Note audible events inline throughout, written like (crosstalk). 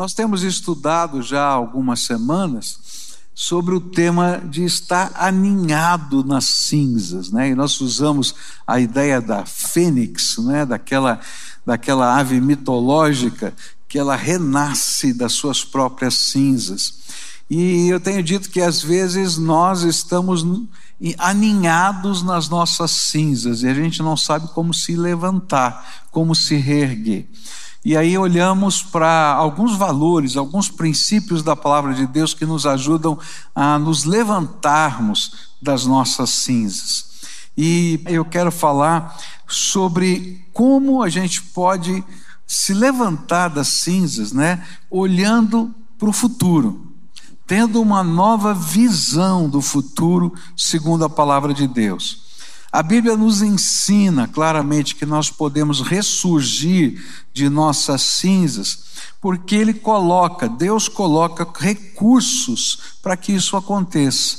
Nós temos estudado já há algumas semanas sobre o tema de estar aninhado nas cinzas, né? E nós usamos a ideia da fênix, né? Daquela daquela ave mitológica que ela renasce das suas próprias cinzas. E eu tenho dito que às vezes nós estamos aninhados nas nossas cinzas e a gente não sabe como se levantar, como se reerguer. E aí olhamos para alguns valores, alguns princípios da palavra de Deus que nos ajudam a nos levantarmos das nossas cinzas. E eu quero falar sobre como a gente pode se levantar das cinzas, né, olhando para o futuro tendo uma nova visão do futuro, segundo a palavra de Deus. A Bíblia nos ensina claramente que nós podemos ressurgir de nossas cinzas, porque Ele coloca, Deus coloca recursos para que isso aconteça.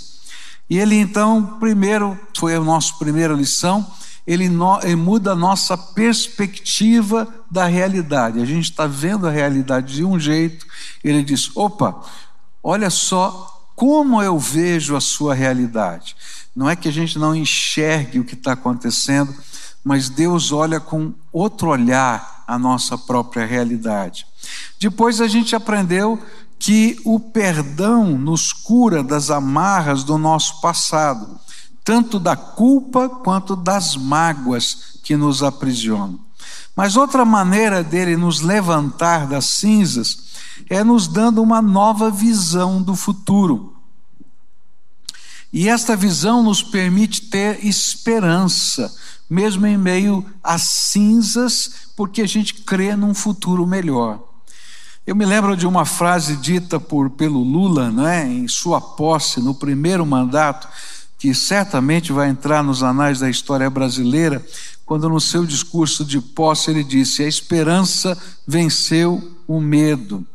E Ele então, primeiro, foi a nossa primeira lição, ele, no, ele muda a nossa perspectiva da realidade. A gente está vendo a realidade de um jeito, ele diz: opa, Olha só como eu vejo a sua realidade. Não é que a gente não enxergue o que está acontecendo, mas Deus olha com outro olhar a nossa própria realidade. Depois a gente aprendeu que o perdão nos cura das amarras do nosso passado, tanto da culpa quanto das mágoas que nos aprisionam. Mas outra maneira dele nos levantar das cinzas é nos dando uma nova visão do futuro. E esta visão nos permite ter esperança, mesmo em meio às cinzas, porque a gente crê num futuro melhor. Eu me lembro de uma frase dita por, pelo Lula, né, em sua posse, no primeiro mandato, que certamente vai entrar nos anais da história brasileira, quando no seu discurso de posse ele disse: A esperança venceu o medo.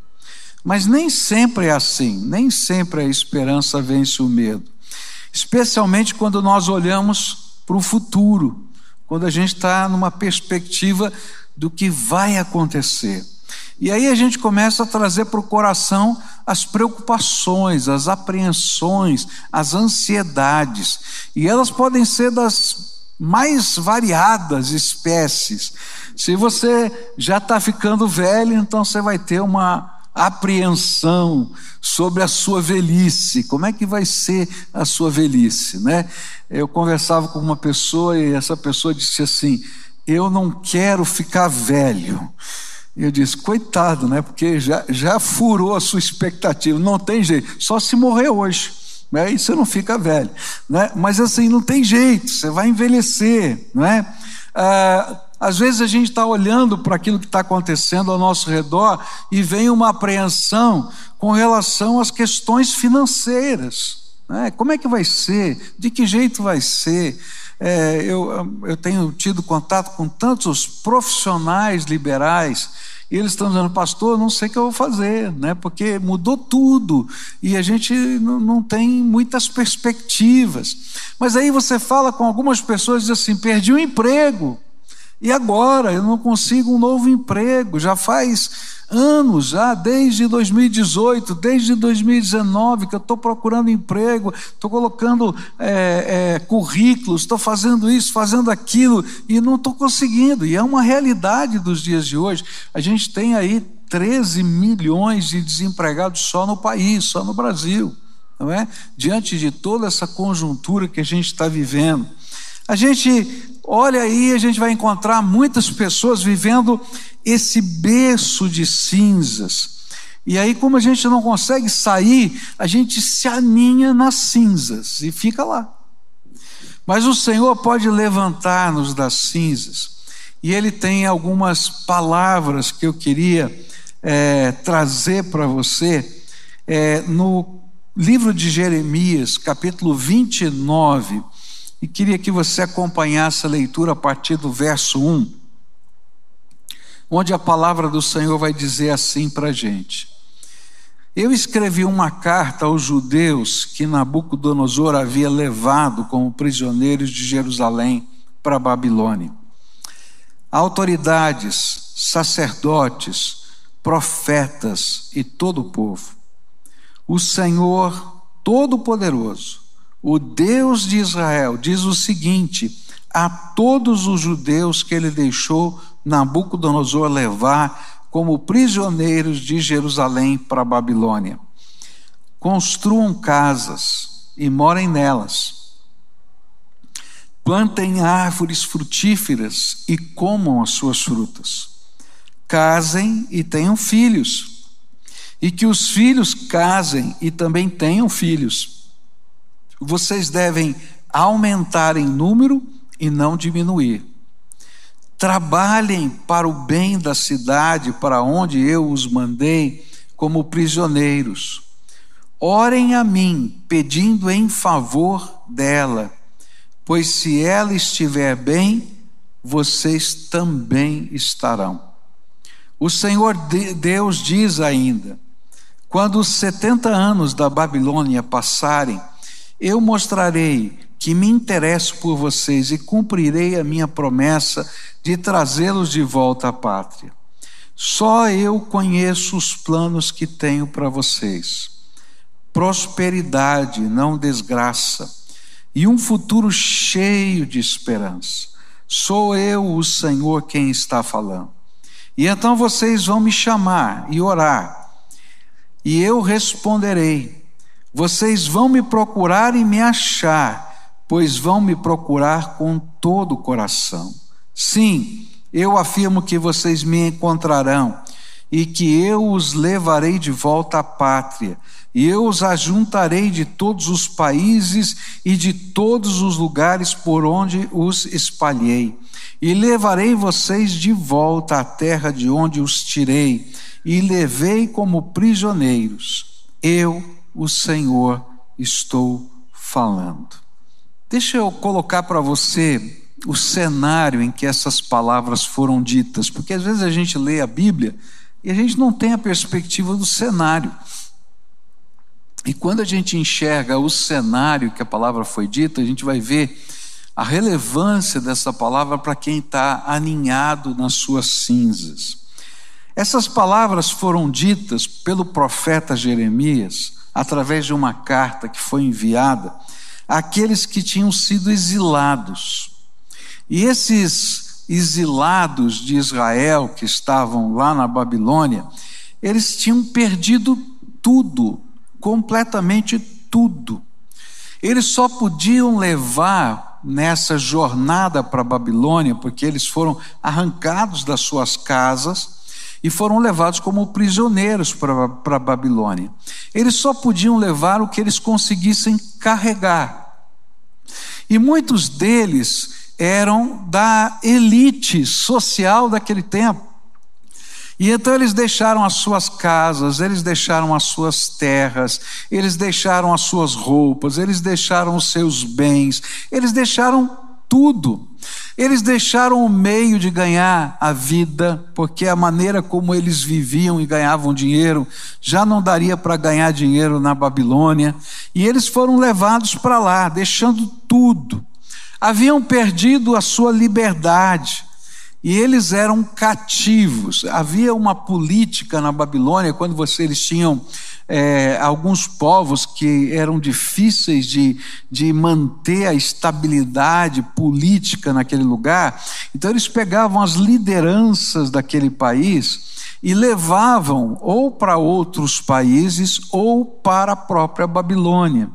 Mas nem sempre é assim, nem sempre a esperança vence o medo. Especialmente quando nós olhamos para o futuro, quando a gente está numa perspectiva do que vai acontecer. E aí a gente começa a trazer para o coração as preocupações, as apreensões, as ansiedades. E elas podem ser das mais variadas espécies. Se você já está ficando velho, então você vai ter uma apreensão sobre a sua velhice. Como é que vai ser a sua velhice, né? Eu conversava com uma pessoa e essa pessoa disse assim: "Eu não quero ficar velho". E eu disse: "Coitado, né? Porque já já furou a sua expectativa, não tem jeito, só se morrer hoje". Né? E você não fica velho, né? Mas assim não tem jeito, você vai envelhecer, não é? Ah, às vezes a gente está olhando para aquilo que está acontecendo ao nosso redor e vem uma apreensão com relação às questões financeiras. Né? Como é que vai ser? De que jeito vai ser? É, eu, eu tenho tido contato com tantos profissionais liberais e eles estão dizendo, pastor, não sei o que eu vou fazer, né? porque mudou tudo e a gente não, tem muitas perspectivas. Mas aí você fala com algumas pessoas e diz assim: perdi o emprego. E agora eu não consigo um novo emprego, já faz anos, já desde 2018, desde 2019 que eu estou procurando emprego, estou colocando é, é, currículos, estou fazendo isso, fazendo aquilo e não estou conseguindo. E é uma realidade dos dias de hoje. A gente tem aí 13 milhões de desempregados só no país, só no Brasil, não é? Diante de toda essa conjuntura que a gente está vivendo. A gente olha aí, a gente vai encontrar muitas pessoas vivendo esse berço de cinzas. E aí, como a gente não consegue sair, a gente se aninha nas cinzas e fica lá. Mas o Senhor pode levantar-nos das cinzas. E Ele tem algumas palavras que eu queria é, trazer para você. É, no livro de Jeremias, capítulo 29, e queria que você acompanhasse a leitura a partir do verso 1, onde a palavra do Senhor vai dizer assim para a gente. Eu escrevi uma carta aos judeus que Nabucodonosor havia levado como prisioneiros de Jerusalém para a Babilônia. Autoridades, sacerdotes, profetas e todo o povo. O Senhor Todo-Poderoso, o Deus de Israel, diz o seguinte a todos os judeus que ele deixou Nabucodonosor levar como prisioneiros de Jerusalém para a Babilônia. Construam casas e morem nelas. Plantem árvores frutíferas e comam as suas frutas. Casem e tenham filhos. E que os filhos casem e também tenham filhos. Vocês devem aumentar em número e não diminuir. Trabalhem para o bem da cidade para onde eu os mandei como prisioneiros. Orem a mim, pedindo em favor dela, pois se ela estiver bem, vocês também estarão. O Senhor Deus diz ainda: quando os setenta anos da Babilônia passarem, eu mostrarei que me interesso por vocês e cumprirei a minha promessa de trazê-los de volta à pátria. Só eu conheço os planos que tenho para vocês: prosperidade, não desgraça, e um futuro cheio de esperança. Sou eu, o Senhor, quem está falando. E então vocês vão me chamar e orar, e eu responderei. Vocês vão me procurar e me achar pois vão me procurar com todo o coração. Sim, eu afirmo que vocês me encontrarão e que eu os levarei de volta à pátria, e eu os ajuntarei de todos os países e de todos os lugares por onde os espalhei, e levarei vocês de volta à terra de onde os tirei, e levei como prisioneiros. Eu, o Senhor, estou falando. Deixa eu colocar para você o cenário em que essas palavras foram ditas, porque às vezes a gente lê a Bíblia e a gente não tem a perspectiva do cenário. E quando a gente enxerga o cenário que a palavra foi dita, a gente vai ver a relevância dessa palavra para quem está aninhado nas suas cinzas. Essas palavras foram ditas pelo profeta Jeremias através de uma carta que foi enviada aqueles que tinham sido exilados. E esses exilados de Israel que estavam lá na Babilônia, eles tinham perdido tudo, completamente tudo. Eles só podiam levar nessa jornada para a Babilônia, porque eles foram arrancados das suas casas e foram levados como prisioneiros para a Babilônia. Eles só podiam levar o que eles conseguissem carregar. E muitos deles eram da elite social daquele tempo. E então eles deixaram as suas casas, eles deixaram as suas terras, eles deixaram as suas roupas, eles deixaram os seus bens, eles deixaram tudo. Eles deixaram o meio de ganhar a vida, porque a maneira como eles viviam e ganhavam dinheiro já não daria para ganhar dinheiro na Babilônia, e eles foram levados para lá, deixando tudo. Haviam perdido a sua liberdade, e eles eram cativos. Havia uma política na Babilônia, quando você, eles tinham é, alguns povos que eram difíceis de, de manter a estabilidade política naquele lugar, então eles pegavam as lideranças daquele país e levavam ou para outros países ou para a própria Babilônia.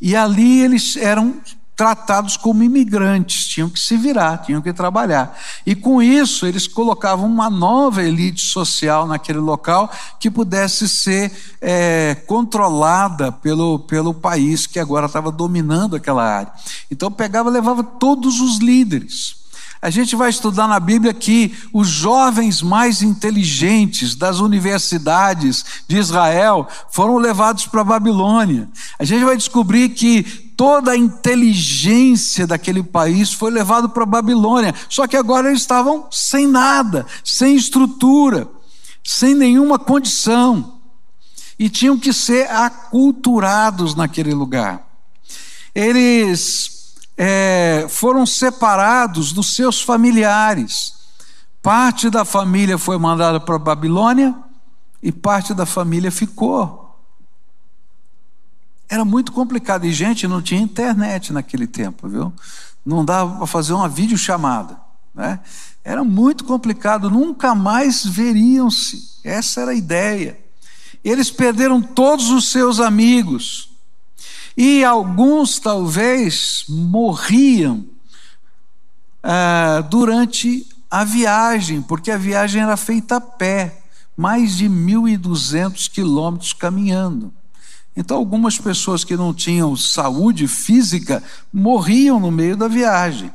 E ali eles eram tratados como imigrantes, tinham que se virar, tinham que trabalhar. E com isso, eles colocavam uma nova elite social naquele local que pudesse ser é, controlada pelo, pelo país que agora estava dominando aquela área. Então, pegava levava todos os líderes. A gente vai estudar na Bíblia que os jovens mais inteligentes das universidades de Israel foram levados para a Babilônia. A gente vai descobrir que toda a inteligência daquele país foi levado para a Babilônia. Só que agora eles estavam sem nada, sem estrutura, sem nenhuma condição. E tinham que ser aculturados naquele lugar. Eles é, foram separados dos seus familiares. Parte da família foi mandada para a Babilônia e parte da família ficou. Era muito complicado. E, gente, não tinha internet naquele tempo, viu? Não dava para fazer uma videochamada. Né? Era muito complicado, nunca mais veriam-se. Essa era a ideia. Eles perderam todos os seus amigos. E alguns, talvez, morriam ah, durante a viagem, porque a viagem era feita a pé mais de 1.200 quilômetros caminhando. Então, algumas pessoas que não tinham saúde física morriam no meio da viagem.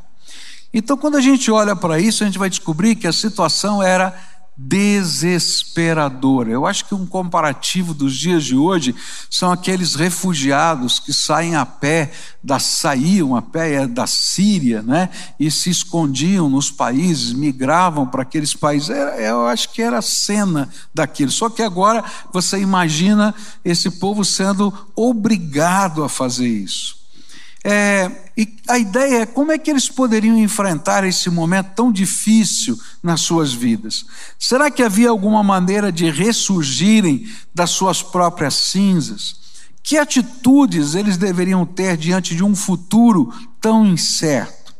Então, quando a gente olha para isso, a gente vai descobrir que a situação era desesperadora. Eu acho que um comparativo dos dias de hoje são aqueles refugiados que saem a pé, da, saíam a pé é, da Síria, né? E se escondiam nos países, migravam para aqueles países. eu acho que era a cena daquilo. Só que agora você imagina esse povo sendo obrigado a fazer isso. É, e a ideia é como é que eles poderiam enfrentar esse momento tão difícil nas suas vidas. Será que havia alguma maneira de ressurgirem das suas próprias cinzas? Que atitudes eles deveriam ter diante de um futuro tão incerto?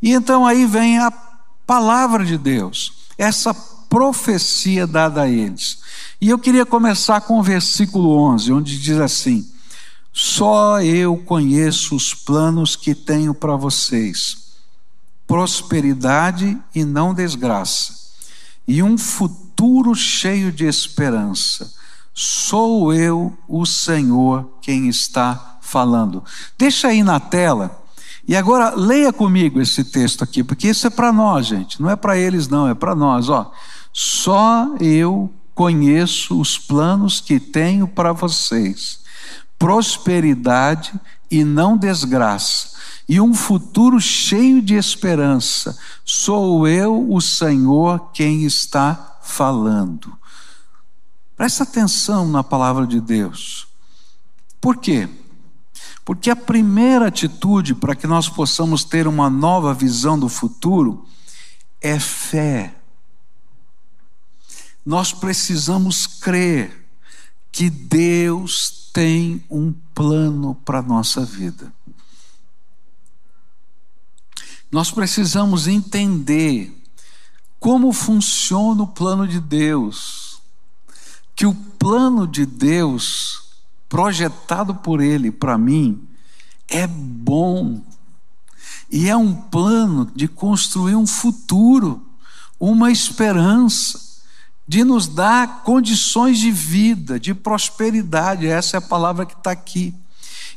E então aí vem a palavra de Deus, essa profecia dada a eles. E eu queria começar com o versículo 11, onde diz assim: só eu conheço os planos que tenho para vocês: prosperidade e não desgraça, e um futuro cheio de esperança. Sou eu, o Senhor, quem está falando. Deixa aí na tela. E agora leia comigo esse texto aqui, porque isso é para nós, gente. Não é para eles, não, é para nós. Ó, só eu conheço os planos que tenho para vocês prosperidade e não desgraça, e um futuro cheio de esperança. Sou eu, o Senhor, quem está falando. Presta atenção na palavra de Deus. Por quê? Porque a primeira atitude para que nós possamos ter uma nova visão do futuro é fé. Nós precisamos crer que Deus tem um plano para a nossa vida. Nós precisamos entender como funciona o plano de Deus. Que o plano de Deus, projetado por Ele para mim, é bom. E é um plano de construir um futuro, uma esperança de nos dar condições de vida, de prosperidade, essa é a palavra que está aqui.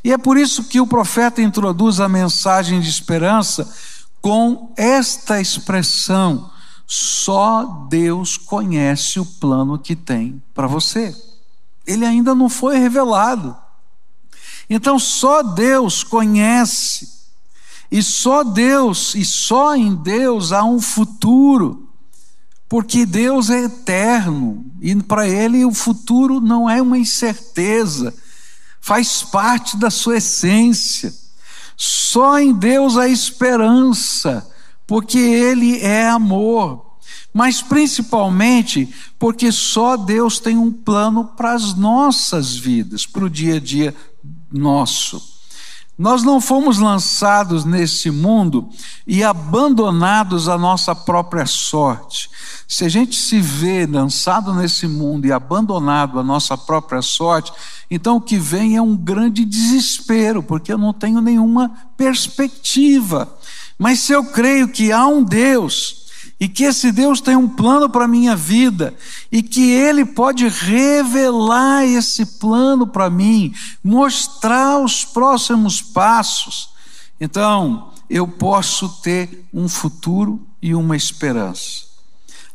E é por isso que o profeta introduz a mensagem de esperança com esta expressão: só Deus conhece o plano que tem para você. Ele ainda não foi revelado. Então só Deus conhece. E só Deus, e só em Deus há um futuro porque Deus é eterno e para Ele o futuro não é uma incerteza, faz parte da sua essência. Só em Deus há esperança, porque Ele é amor. Mas principalmente porque só Deus tem um plano para as nossas vidas, para o dia a dia nosso. Nós não fomos lançados nesse mundo e abandonados à nossa própria sorte. Se a gente se vê lançado nesse mundo e abandonado à nossa própria sorte, então o que vem é um grande desespero, porque eu não tenho nenhuma perspectiva. Mas se eu creio que há um Deus e que esse Deus tem um plano para a minha vida e que Ele pode revelar esse plano para mim, mostrar os próximos passos. Então, eu posso ter um futuro e uma esperança.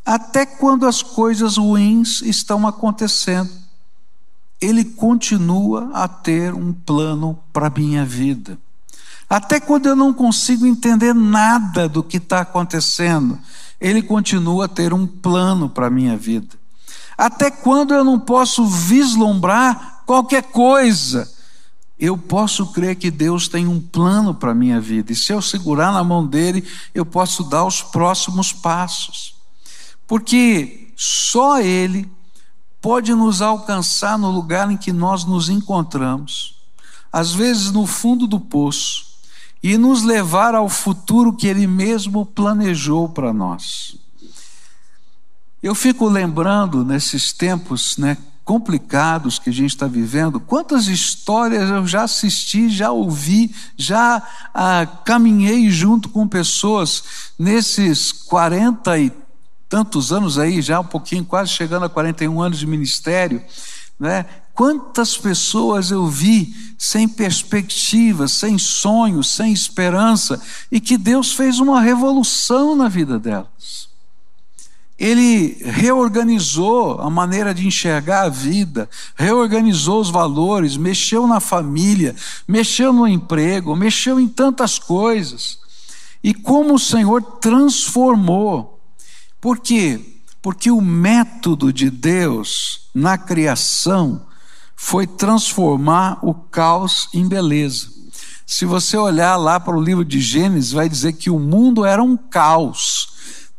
Até quando as coisas ruins estão acontecendo, Ele continua a ter um plano para a minha vida. Até quando eu não consigo entender nada do que está acontecendo, ele continua a ter um plano para a minha vida. Até quando eu não posso vislumbrar qualquer coisa, eu posso crer que Deus tem um plano para a minha vida. E se eu segurar na mão dele, eu posso dar os próximos passos. Porque só ele pode nos alcançar no lugar em que nós nos encontramos, às vezes no fundo do poço, e nos levar ao futuro que Ele mesmo planejou para nós. Eu fico lembrando nesses tempos né, complicados que a gente está vivendo, quantas histórias eu já assisti, já ouvi, já ah, caminhei junto com pessoas nesses 40 e tantos anos aí, já um pouquinho, quase chegando a 41 anos de ministério, né? Quantas pessoas eu vi sem perspectiva, sem sonho, sem esperança, e que Deus fez uma revolução na vida delas. Ele reorganizou a maneira de enxergar a vida, reorganizou os valores, mexeu na família, mexeu no emprego, mexeu em tantas coisas. E como o Senhor transformou por quê? Porque o método de Deus na criação foi transformar o caos em beleza. Se você olhar lá para o livro de Gênesis, vai dizer que o mundo era um caos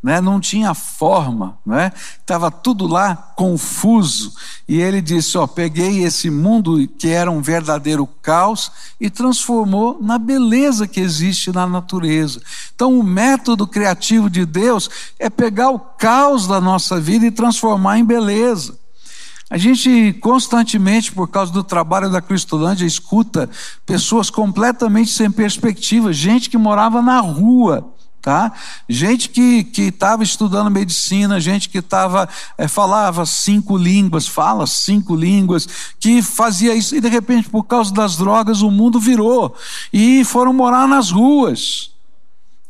né? não tinha forma, né? estava tudo lá confuso. E ele disse: Ó, peguei esse mundo que era um verdadeiro caos e transformou na beleza que existe na natureza. Então, o método criativo de Deus é pegar o caos da nossa vida e transformar em beleza. A gente constantemente, por causa do trabalho da Cristolândia, escuta pessoas completamente sem perspectiva, gente que morava na rua tá? Gente que estava estudando medicina, gente que estava é, falava cinco línguas, fala cinco línguas, que fazia isso e de repente por causa das drogas o mundo virou e foram morar nas ruas.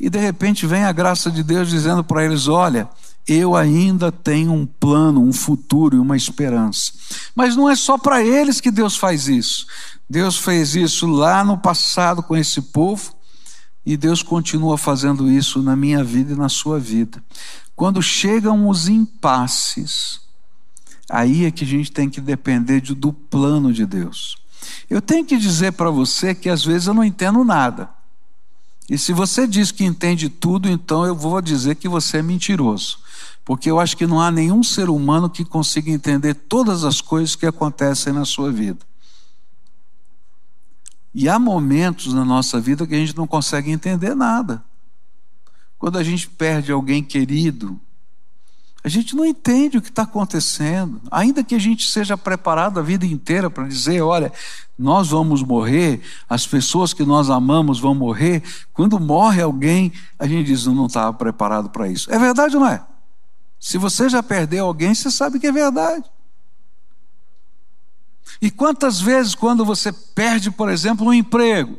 E de repente vem a graça de Deus dizendo para eles: olha, eu ainda tenho um plano, um futuro e uma esperança. Mas não é só para eles que Deus faz isso. Deus fez isso lá no passado com esse povo e Deus continua fazendo isso na minha vida e na sua vida. Quando chegam os impasses, aí é que a gente tem que depender de, do plano de Deus. Eu tenho que dizer para você que às vezes eu não entendo nada. E se você diz que entende tudo, então eu vou dizer que você é mentiroso. Porque eu acho que não há nenhum ser humano que consiga entender todas as coisas que acontecem na sua vida. E há momentos na nossa vida que a gente não consegue entender nada. Quando a gente perde alguém querido, a gente não entende o que está acontecendo. Ainda que a gente seja preparado a vida inteira para dizer: olha, nós vamos morrer, as pessoas que nós amamos vão morrer. Quando morre alguém, a gente diz: não estava preparado para isso. É verdade ou não é? Se você já perdeu alguém, você sabe que é verdade. E quantas vezes, quando você perde, por exemplo, um emprego,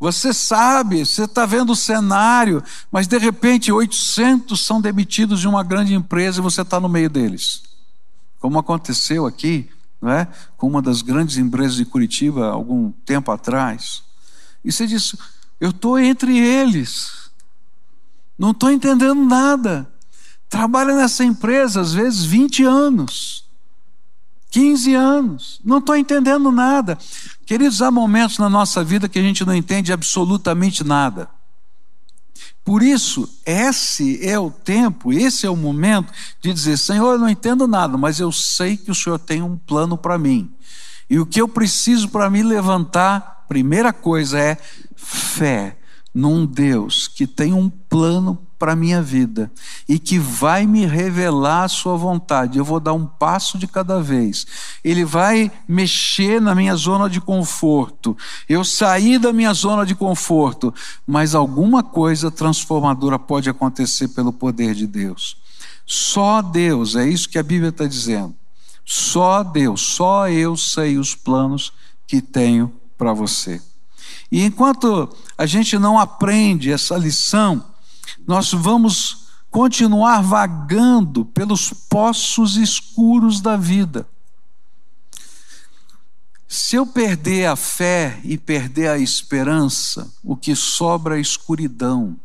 você sabe, você está vendo o cenário, mas de repente 800 são demitidos de uma grande empresa e você está no meio deles. Como aconteceu aqui, não é? com uma das grandes empresas de Curitiba algum tempo atrás. E você disse: Eu estou entre eles, não estou entendendo nada. Trabalha nessa empresa às vezes 20 anos. 15 anos, não estou entendendo nada. Queridos, há momentos na nossa vida que a gente não entende absolutamente nada. Por isso, esse é o tempo, esse é o momento de dizer: Senhor, eu não entendo nada, mas eu sei que o Senhor tem um plano para mim. E o que eu preciso para me levantar, primeira coisa é fé num Deus que tem um plano para a minha vida e que vai me revelar a sua vontade. Eu vou dar um passo de cada vez. Ele vai mexer na minha zona de conforto. Eu saí da minha zona de conforto, mas alguma coisa transformadora pode acontecer pelo poder de Deus. Só Deus, é isso que a Bíblia está dizendo. Só Deus, só eu sei os planos que tenho para você. E enquanto a gente não aprende essa lição, nós vamos continuar vagando pelos poços escuros da vida. Se eu perder a fé e perder a esperança, o que sobra é escuridão.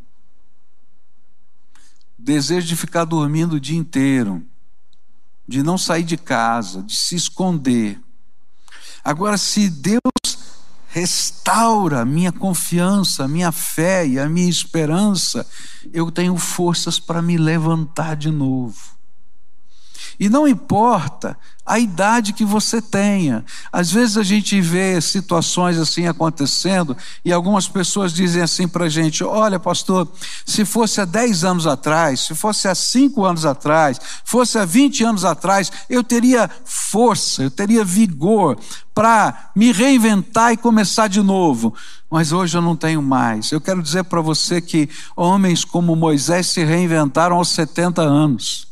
Desejo de ficar dormindo o dia inteiro, de não sair de casa, de se esconder. Agora, se Deus restaura a minha confiança, a minha fé e a minha esperança, eu tenho forças para me levantar de novo. E não importa a idade que você tenha. Às vezes a gente vê situações assim acontecendo e algumas pessoas dizem assim para a gente: olha, pastor, se fosse há 10 anos atrás, se fosse há 5 anos atrás, fosse há 20 anos atrás, eu teria força, eu teria vigor para me reinventar e começar de novo. Mas hoje eu não tenho mais. Eu quero dizer para você que homens como Moisés se reinventaram aos 70 anos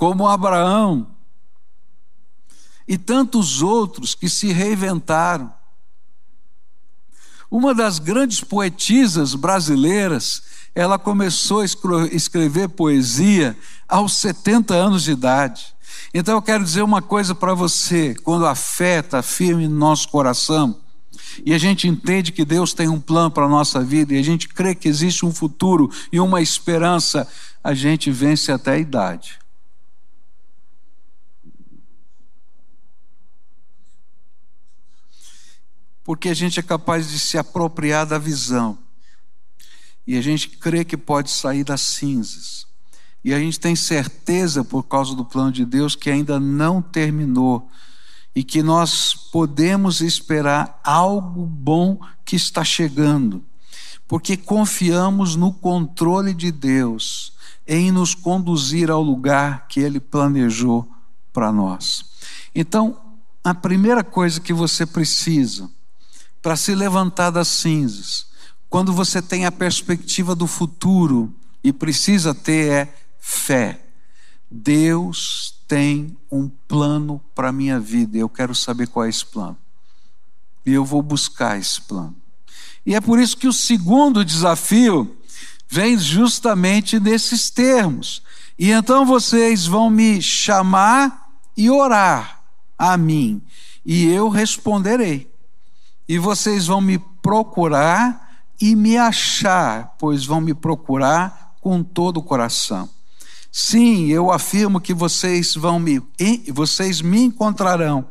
como Abraão e tantos outros que se reinventaram. Uma das grandes poetisas brasileiras, ela começou a escrever poesia aos 70 anos de idade. Então eu quero dizer uma coisa para você: quando a fé está firme no nosso coração, e a gente entende que Deus tem um plano para a nossa vida, e a gente crê que existe um futuro e uma esperança, a gente vence até a idade. Porque a gente é capaz de se apropriar da visão. E a gente crê que pode sair das cinzas. E a gente tem certeza, por causa do plano de Deus, que ainda não terminou. E que nós podemos esperar algo bom que está chegando. Porque confiamos no controle de Deus em nos conduzir ao lugar que Ele planejou para nós. Então, a primeira coisa que você precisa para se levantar das cinzas. Quando você tem a perspectiva do futuro e precisa ter é fé. Deus tem um plano para a minha vida eu quero saber qual é esse plano. E eu vou buscar esse plano. E é por isso que o segundo desafio vem justamente nesses termos. E então vocês vão me chamar e orar a mim, e eu responderei e vocês vão me procurar e me achar, pois vão me procurar com todo o coração. Sim, eu afirmo que vocês vão me vocês me encontrarão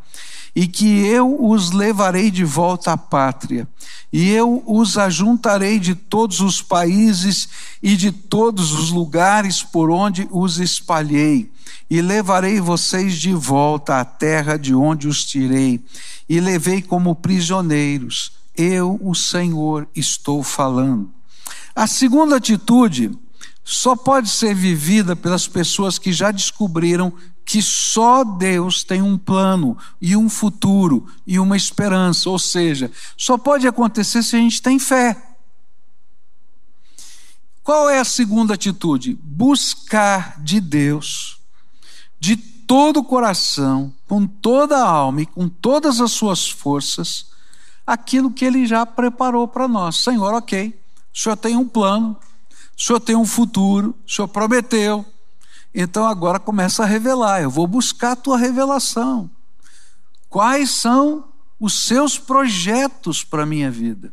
e que eu os levarei de volta à pátria, e eu os ajuntarei de todos os países e de todos os lugares por onde os espalhei, e levarei vocês de volta à terra de onde os tirei, e levei como prisioneiros. Eu, o Senhor, estou falando. A segunda atitude só pode ser vivida pelas pessoas que já descobriram que só Deus tem um plano e um futuro e uma esperança, ou seja, só pode acontecer se a gente tem fé. Qual é a segunda atitude? Buscar de Deus, de todo o coração, com toda a alma e com todas as suas forças, aquilo que Ele já preparou para nós. Senhor, ok, o Senhor tem um plano, o Senhor tem um futuro, o Senhor prometeu. Então agora começa a revelar. Eu vou buscar a tua revelação. Quais são os seus projetos para a minha vida?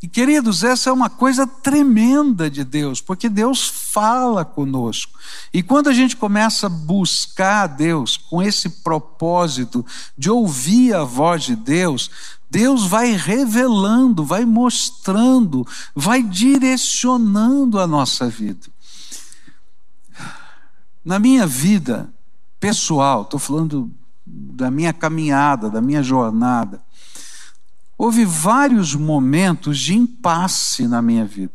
E queridos, essa é uma coisa tremenda de Deus, porque Deus fala conosco. E quando a gente começa a buscar a Deus com esse propósito de ouvir a voz de Deus, Deus vai revelando, vai mostrando, vai direcionando a nossa vida. Na minha vida pessoal, estou falando da minha caminhada, da minha jornada, houve vários momentos de impasse na minha vida.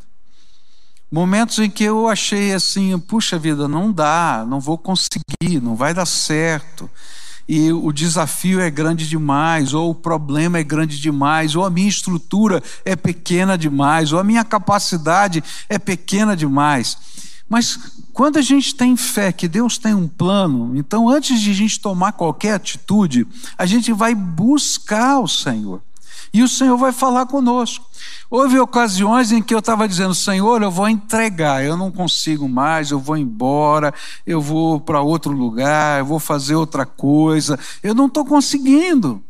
Momentos em que eu achei assim, puxa vida, não dá, não vou conseguir, não vai dar certo. E o desafio é grande demais, ou o problema é grande demais, ou a minha estrutura é pequena demais, ou a minha capacidade é pequena demais. Mas quando a gente tem fé que Deus tem um plano, então antes de a gente tomar qualquer atitude, a gente vai buscar o Senhor. E o Senhor vai falar conosco. Houve ocasiões em que eu estava dizendo, Senhor, eu vou entregar, eu não consigo mais, eu vou embora, eu vou para outro lugar, eu vou fazer outra coisa, eu não estou conseguindo.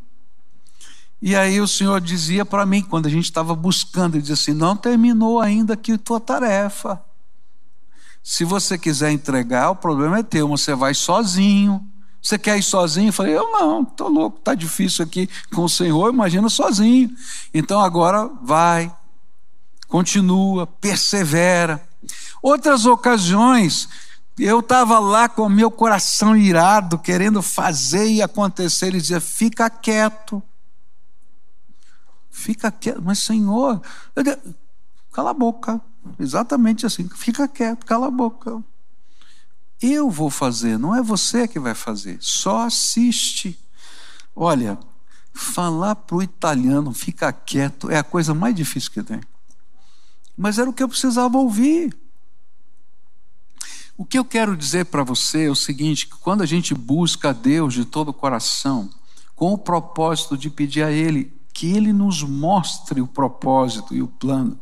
E aí o Senhor dizia para mim, quando a gente estava buscando, ele dizia assim: não terminou ainda aqui a tua tarefa. Se você quiser entregar, o problema é teu, você vai sozinho. Você quer ir sozinho? Eu falei, eu não, estou louco, está difícil aqui com o Senhor, imagina sozinho. Então agora vai, continua, persevera. Outras ocasiões, Eu estava lá com meu coração irado, querendo fazer e acontecer. Ele dizia: fica quieto. Fica quieto. Mas, Senhor, cala a boca. Exatamente assim. Fica quieto, cala a boca. Eu vou fazer, não é você que vai fazer. Só assiste. Olha, falar para o italiano, fica quieto, é a coisa mais difícil que tem. Mas era o que eu precisava ouvir. O que eu quero dizer para você é o seguinte: que quando a gente busca a Deus de todo o coração, com o propósito de pedir a Ele que Ele nos mostre o propósito e o plano,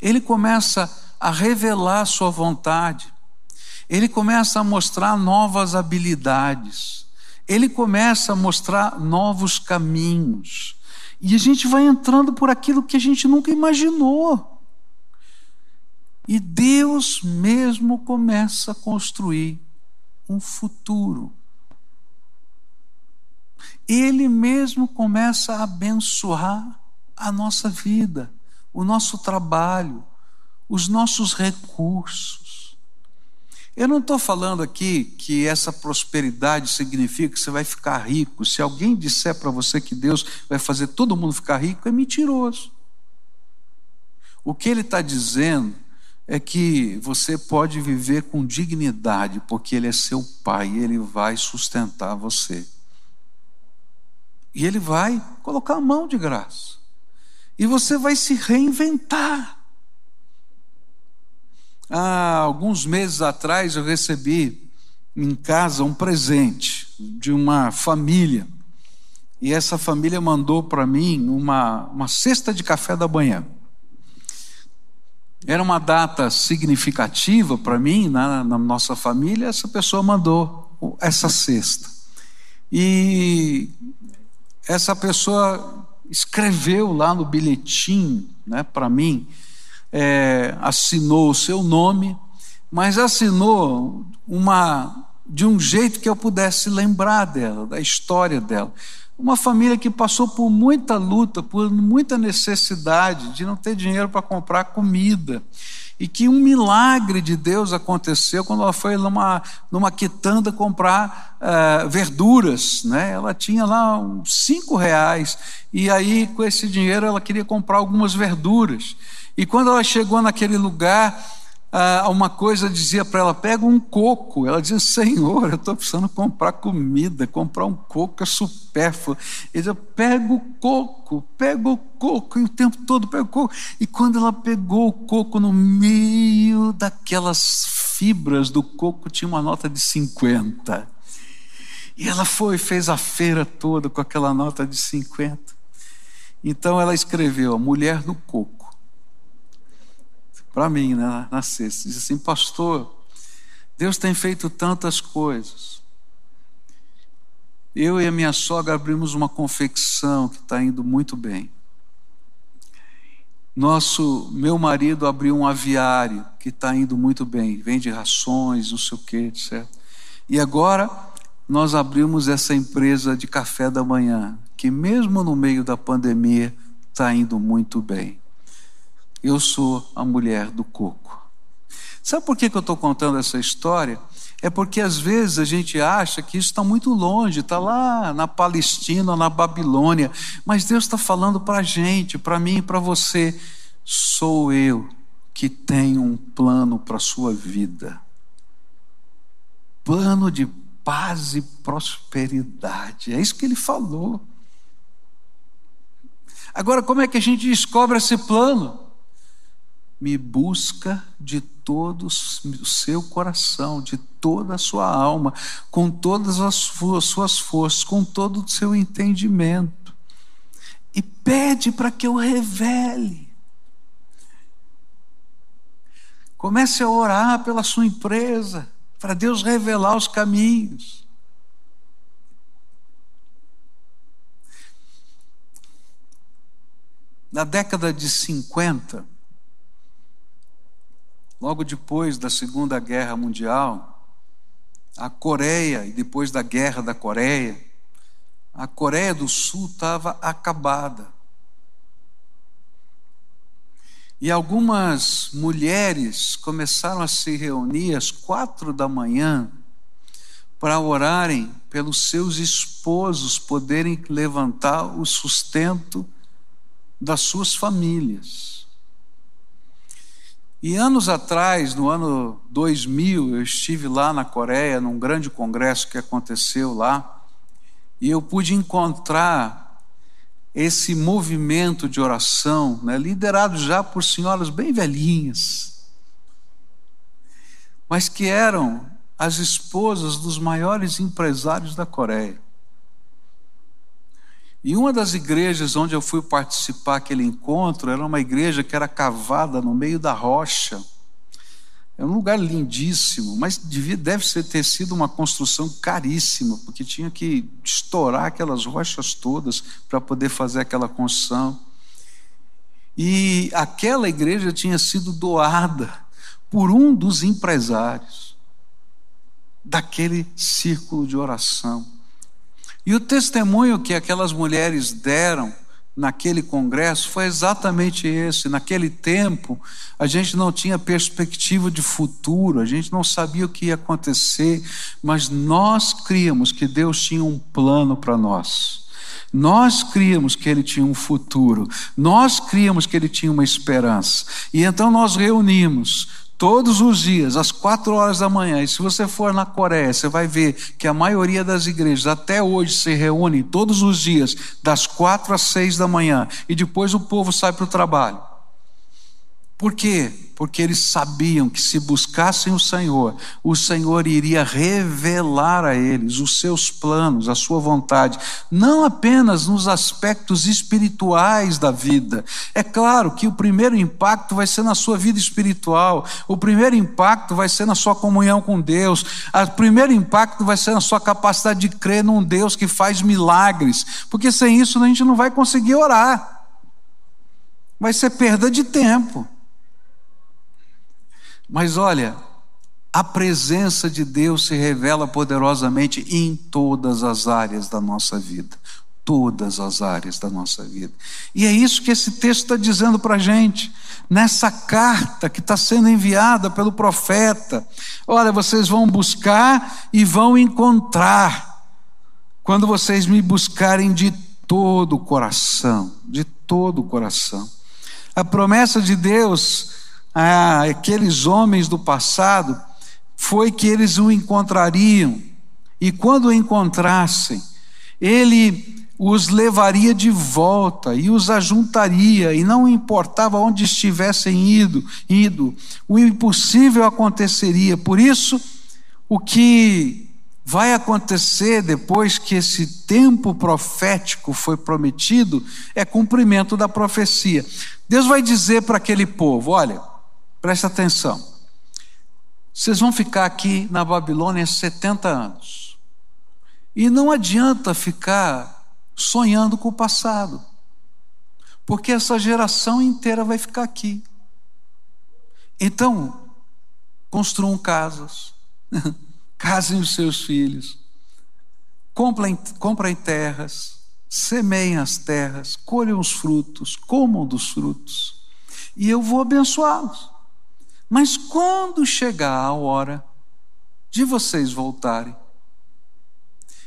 Ele começa a revelar Sua vontade, Ele começa a mostrar novas habilidades, Ele começa a mostrar novos caminhos, e a gente vai entrando por aquilo que a gente nunca imaginou. E Deus mesmo começa a construir um futuro. Ele mesmo começa a abençoar a nossa vida, o nosso trabalho, os nossos recursos. Eu não estou falando aqui que essa prosperidade significa que você vai ficar rico. Se alguém disser para você que Deus vai fazer todo mundo ficar rico, é mentiroso. O que ele está dizendo é que você pode viver com dignidade, porque Ele é seu Pai e Ele vai sustentar você. E Ele vai colocar a mão de graça. E você vai se reinventar. Há alguns meses atrás eu recebi em casa um presente de uma família. E essa família mandou para mim uma, uma cesta de café da manhã. Era uma data significativa para mim, na, na nossa família, essa pessoa mandou essa cesta. E essa pessoa escreveu lá no bilhetinho né, para mim, é, assinou o seu nome, mas assinou uma de um jeito que eu pudesse lembrar dela, da história dela. Uma família que passou por muita luta, por muita necessidade de não ter dinheiro para comprar comida. E que um milagre de Deus aconteceu quando ela foi numa, numa quitanda comprar uh, verduras. Né? Ela tinha lá uns cinco reais. E aí, com esse dinheiro, ela queria comprar algumas verduras. E quando ela chegou naquele lugar, ah, uma coisa dizia para ela: pega um coco. Ela dizia: Senhor, eu estou precisando comprar comida, comprar um coco é supérfluo. Ele dizia: pega o coco, pega o coco, e o tempo todo pega o coco. E quando ela pegou o coco, no meio daquelas fibras do coco tinha uma nota de 50. E ela foi, fez a feira toda com aquela nota de 50. Então ela escreveu: A mulher do coco para mim né, na. Diz assim, pastor, Deus tem feito tantas coisas. Eu e a minha sogra abrimos uma confecção que está indo muito bem. Nosso, meu marido abriu um aviário que está indo muito bem, vende rações, não sei o que, etc. E agora nós abrimos essa empresa de café da manhã, que mesmo no meio da pandemia está indo muito bem eu sou a mulher do coco. Sabe por que, eu estou contando essa história? É porque às vezes a gente acha que isso está muito longe, está lá na Palestina, na Babilônia, mas Deus está falando para a gente, para mim e para você. Sou eu que tenho um plano para a sua vida plano de paz e prosperidade. É isso que ele falou. Agora, como é que a gente descobre esse plano? Me busca de todo o seu coração, de toda a sua alma, com todas as suas forças, com todo o seu entendimento. E pede para que eu revele. Comece a orar pela sua empresa, para Deus revelar os caminhos. Na década de 50, Logo depois da Segunda Guerra Mundial, a Coreia, e depois da Guerra da Coreia, a Coreia do Sul estava acabada. E algumas mulheres começaram a se reunir às quatro da manhã para orarem pelos seus esposos poderem levantar o sustento das suas famílias. E anos atrás, no ano 2000, eu estive lá na Coreia, num grande congresso que aconteceu lá, e eu pude encontrar esse movimento de oração, né, liderado já por senhoras bem velhinhas, mas que eram as esposas dos maiores empresários da Coreia. E uma das igrejas onde eu fui participar aquele encontro era uma igreja que era cavada no meio da rocha. É um lugar lindíssimo, mas deve ser, ter sido uma construção caríssima, porque tinha que estourar aquelas rochas todas para poder fazer aquela construção. E aquela igreja tinha sido doada por um dos empresários daquele círculo de oração. E o testemunho que aquelas mulheres deram naquele congresso foi exatamente esse. Naquele tempo, a gente não tinha perspectiva de futuro, a gente não sabia o que ia acontecer, mas nós críamos que Deus tinha um plano para nós. Nós críamos que ele tinha um futuro, nós críamos que ele tinha uma esperança. E então nós reunimos todos os dias, às quatro horas da manhã. E se você for na Coreia, você vai ver que a maioria das igrejas até hoje se reúne todos os dias, das quatro às seis da manhã, e depois o povo sai para o trabalho. Por quê? Porque eles sabiam que se buscassem o Senhor, o Senhor iria revelar a eles os seus planos, a sua vontade, não apenas nos aspectos espirituais da vida. É claro que o primeiro impacto vai ser na sua vida espiritual, o primeiro impacto vai ser na sua comunhão com Deus, o primeiro impacto vai ser na sua capacidade de crer num Deus que faz milagres, porque sem isso a gente não vai conseguir orar, vai ser perda de tempo. Mas olha, a presença de Deus se revela poderosamente em todas as áreas da nossa vida. Todas as áreas da nossa vida. E é isso que esse texto está dizendo para a gente, nessa carta que está sendo enviada pelo profeta. Olha, vocês vão buscar e vão encontrar, quando vocês me buscarem de todo o coração, de todo o coração. A promessa de Deus aqueles homens do passado foi que eles o encontrariam, e quando o encontrassem, ele os levaria de volta e os ajuntaria, e não importava onde estivessem ido, ido, o impossível aconteceria. Por isso, o que vai acontecer depois que esse tempo profético foi prometido é cumprimento da profecia. Deus vai dizer para aquele povo: olha, Presta atenção. Vocês vão ficar aqui na Babilônia 70 anos. E não adianta ficar sonhando com o passado. Porque essa geração inteira vai ficar aqui. Então, construam casas, (laughs) casem os seus filhos, comprem, comprem terras, semeiem as terras, colham os frutos, comam dos frutos, e eu vou abençoá-los. Mas quando chegar a hora de vocês voltarem,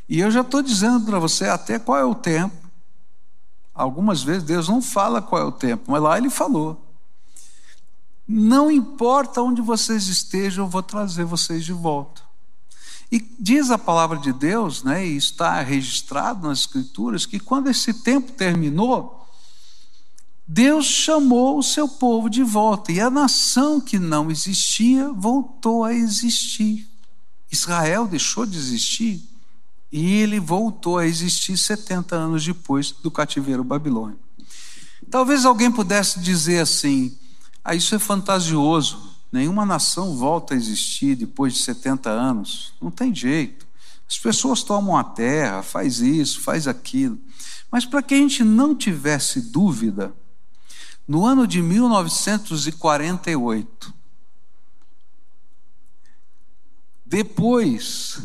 e eu já estou dizendo para você até qual é o tempo. Algumas vezes Deus não fala qual é o tempo, mas lá Ele falou. Não importa onde vocês estejam, eu vou trazer vocês de volta. E diz a palavra de Deus, né, e está registrado nas Escrituras, que quando esse tempo terminou, Deus chamou o seu povo de volta e a nação que não existia voltou a existir. Israel deixou de existir e ele voltou a existir 70 anos depois do cativeiro babilônico. Talvez alguém pudesse dizer assim: ah, isso é fantasioso, nenhuma nação volta a existir depois de 70 anos. Não tem jeito. As pessoas tomam a terra, faz isso, faz aquilo. Mas para que a gente não tivesse dúvida, no ano de 1948, depois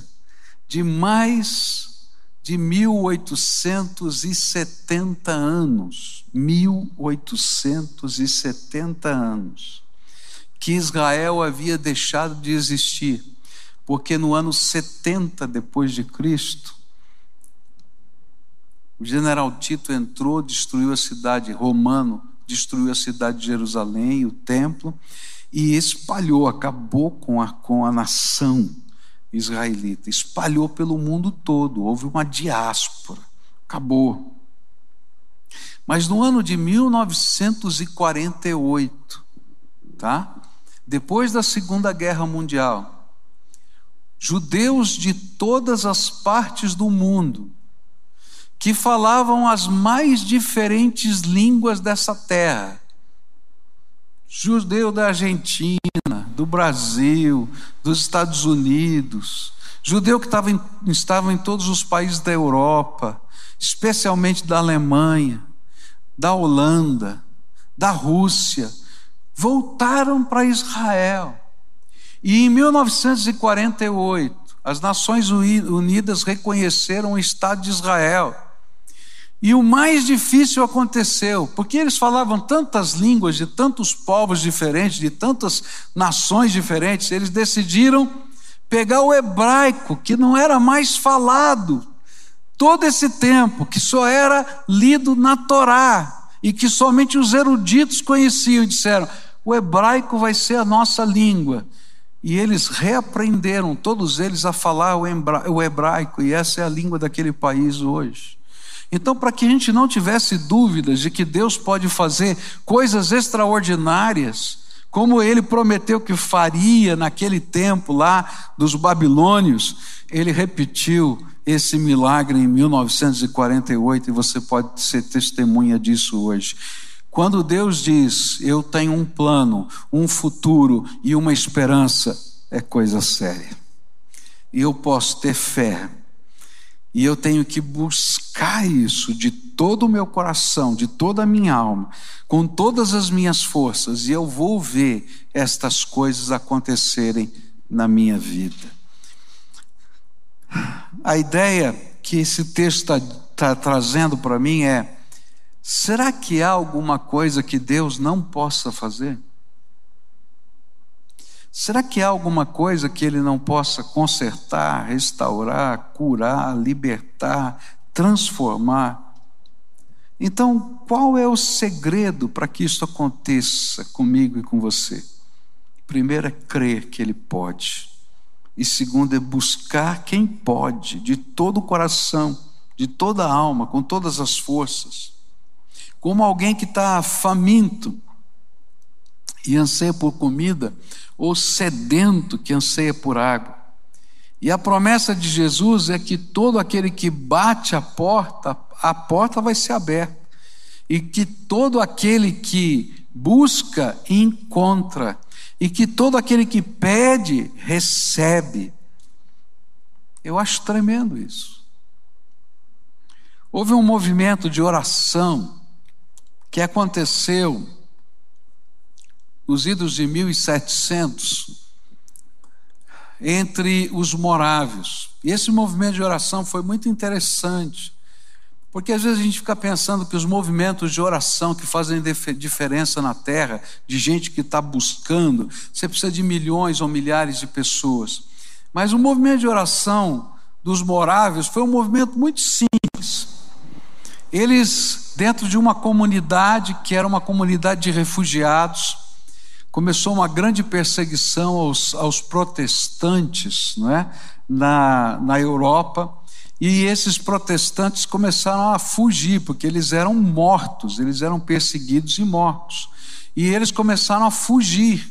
de mais de 1870 anos. 1870 anos. Que Israel havia deixado de existir, porque no ano 70 depois de Cristo, o general Tito entrou, destruiu a cidade romano, destruiu a cidade de Jerusalém, o templo, e espalhou, acabou com a, com a nação israelita, espalhou pelo mundo todo, houve uma diáspora, acabou. Mas no ano de 1948, tá? Depois da Segunda Guerra Mundial, judeus de todas as partes do mundo que falavam as mais diferentes línguas dessa terra. Judeu da Argentina, do Brasil, dos Estados Unidos, judeu que estava em, estava em todos os países da Europa, especialmente da Alemanha, da Holanda, da Rússia, voltaram para Israel. E em 1948, as Nações Unidas reconheceram o Estado de Israel. E o mais difícil aconteceu, porque eles falavam tantas línguas de tantos povos diferentes, de tantas nações diferentes, eles decidiram pegar o hebraico, que não era mais falado todo esse tempo, que só era lido na Torá e que somente os eruditos conheciam, e disseram: o hebraico vai ser a nossa língua. E eles reaprenderam, todos eles, a falar o hebraico, e essa é a língua daquele país hoje. Então, para que a gente não tivesse dúvidas de que Deus pode fazer coisas extraordinárias, como ele prometeu que faria naquele tempo lá dos babilônios, ele repetiu esse milagre em 1948 e você pode ser testemunha disso hoje. Quando Deus diz, eu tenho um plano, um futuro e uma esperança, é coisa séria. E eu posso ter fé e eu tenho que buscar isso de todo o meu coração, de toda a minha alma, com todas as minhas forças, e eu vou ver estas coisas acontecerem na minha vida. A ideia que esse texto está tá trazendo para mim é: será que há alguma coisa que Deus não possa fazer? Será que há alguma coisa que ele não possa consertar, restaurar, curar, libertar, transformar? Então, qual é o segredo para que isso aconteça comigo e com você? Primeiro é crer que ele pode. E segundo é buscar quem pode, de todo o coração, de toda a alma, com todas as forças. Como alguém que está faminto e anseia por comida, ou sedento que anseia por água. E a promessa de Jesus é que todo aquele que bate a porta, a porta vai ser aberta. E que todo aquele que busca, encontra. E que todo aquele que pede, recebe. Eu acho tremendo isso. Houve um movimento de oração que nos nos idos de 1700, entre os morávios. E esse movimento de oração foi muito interessante, porque às vezes a gente fica pensando que os movimentos de oração que fazem diferença na terra, de gente que está buscando, você precisa de milhões ou milhares de pessoas. Mas o movimento de oração dos morávios foi um movimento muito simples. Eles, dentro de uma comunidade que era uma comunidade de refugiados, começou uma grande perseguição aos, aos protestantes não é? na, na Europa, e esses protestantes começaram a fugir, porque eles eram mortos, eles eram perseguidos e mortos. E eles começaram a fugir.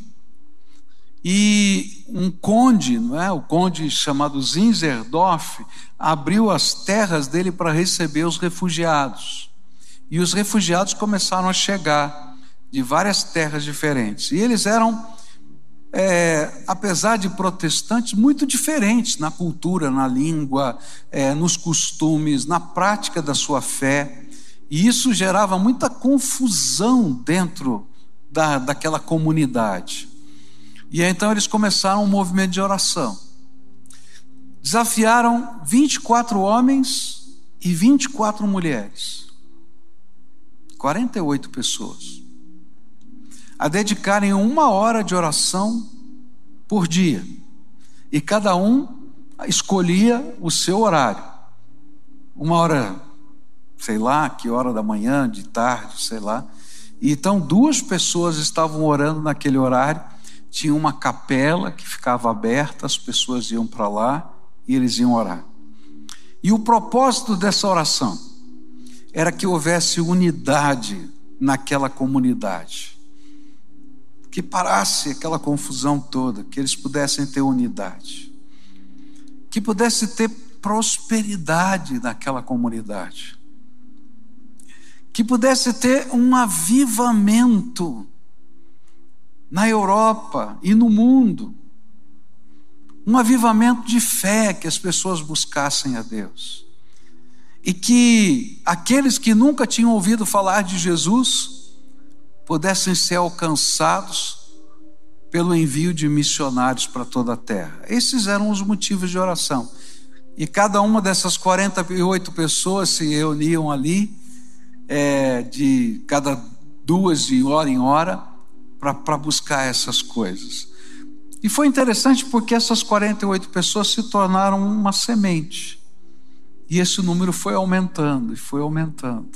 E um conde, não é? o conde chamado Zinzerdorf, abriu as terras dele para receber os refugiados. E os refugiados começaram a chegar de várias terras diferentes. E eles eram, é, apesar de protestantes, muito diferentes na cultura, na língua, é, nos costumes, na prática da sua fé. E isso gerava muita confusão dentro da, daquela comunidade. E então eles começaram um movimento de oração. Desafiaram 24 homens e 24 mulheres. 48 pessoas. A dedicarem uma hora de oração por dia. E cada um escolhia o seu horário. Uma hora, sei lá, que hora da manhã, de tarde, sei lá. E então duas pessoas estavam orando naquele horário. Tinha uma capela que ficava aberta, as pessoas iam para lá e eles iam orar. E o propósito dessa oração era que houvesse unidade naquela comunidade. Que parasse aquela confusão toda, que eles pudessem ter unidade. Que pudesse ter prosperidade naquela comunidade. Que pudesse ter um avivamento na Europa e no mundo um avivamento de fé que as pessoas buscassem a Deus. E que aqueles que nunca tinham ouvido falar de Jesus pudessem ser alcançados pelo envio de missionários para toda a terra. Esses eram os motivos de oração. E cada uma dessas 48 pessoas se reuniam ali, é, de cada duas de hora em hora, para buscar essas coisas. E foi interessante porque essas 48 pessoas se tornaram uma semente. E esse número foi aumentando e foi aumentando.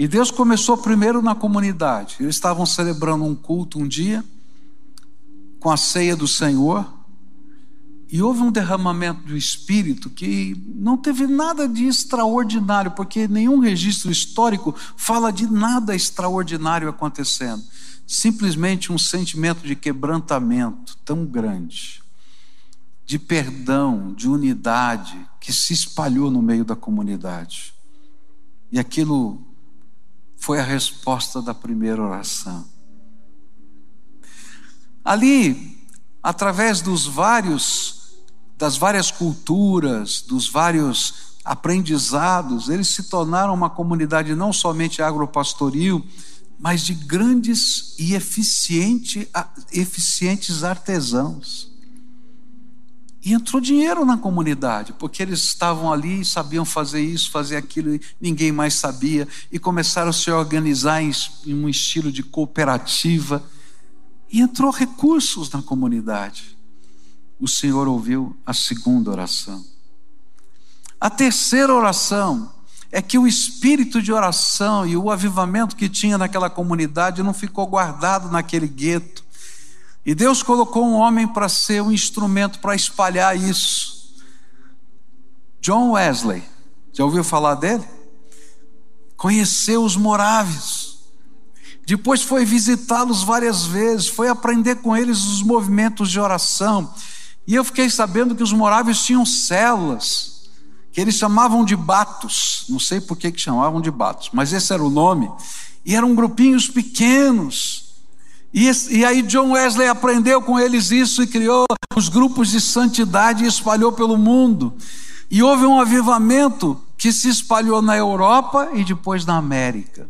E Deus começou primeiro na comunidade. Eles estavam celebrando um culto um dia, com a ceia do Senhor, e houve um derramamento do Espírito que não teve nada de extraordinário, porque nenhum registro histórico fala de nada extraordinário acontecendo simplesmente um sentimento de quebrantamento tão grande, de perdão, de unidade, que se espalhou no meio da comunidade. E aquilo foi a resposta da primeira oração. Ali, através dos vários das várias culturas, dos vários aprendizados, eles se tornaram uma comunidade não somente agropastoril, mas de grandes e eficiente, eficientes artesãos. E entrou dinheiro na comunidade, porque eles estavam ali e sabiam fazer isso, fazer aquilo, e ninguém mais sabia, e começaram a se organizar em, em um estilo de cooperativa, e entrou recursos na comunidade. O Senhor ouviu a segunda oração. A terceira oração é que o espírito de oração e o avivamento que tinha naquela comunidade não ficou guardado naquele gueto. E Deus colocou um homem para ser um instrumento para espalhar isso. John Wesley, já ouviu falar dele? Conheceu os moráveis. Depois foi visitá-los várias vezes, foi aprender com eles os movimentos de oração. E eu fiquei sabendo que os moráveis tinham células que eles chamavam de batos, não sei por que, que chamavam de batos, mas esse era o nome, e eram grupinhos pequenos. E, e aí John Wesley aprendeu com eles isso e criou os grupos de santidade e espalhou pelo mundo. E houve um avivamento que se espalhou na Europa e depois na América,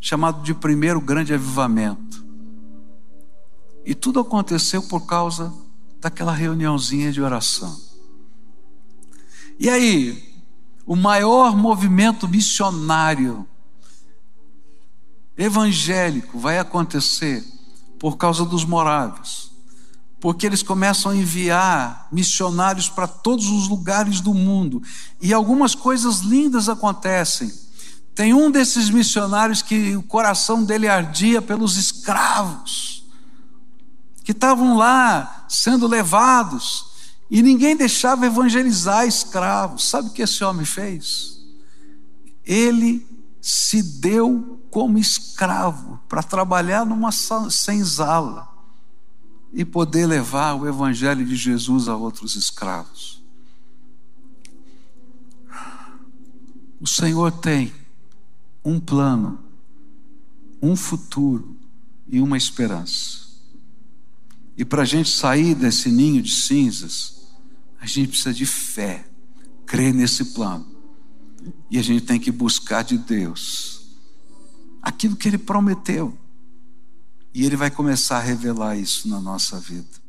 chamado de primeiro grande avivamento. E tudo aconteceu por causa daquela reuniãozinha de oração. E aí, o maior movimento missionário evangélico vai acontecer por causa dos moráveis. Porque eles começam a enviar missionários para todos os lugares do mundo. E algumas coisas lindas acontecem. Tem um desses missionários que o coração dele ardia pelos escravos, que estavam lá sendo levados e ninguém deixava evangelizar escravos. Sabe o que esse homem fez? Ele se deu como escravo para trabalhar numa senzala e poder levar o evangelho de Jesus a outros escravos. O Senhor tem um plano, um futuro e uma esperança. E para a gente sair desse ninho de cinzas, a gente precisa de fé, crer nesse plano. E a gente tem que buscar de Deus aquilo que Ele prometeu. E Ele vai começar a revelar isso na nossa vida.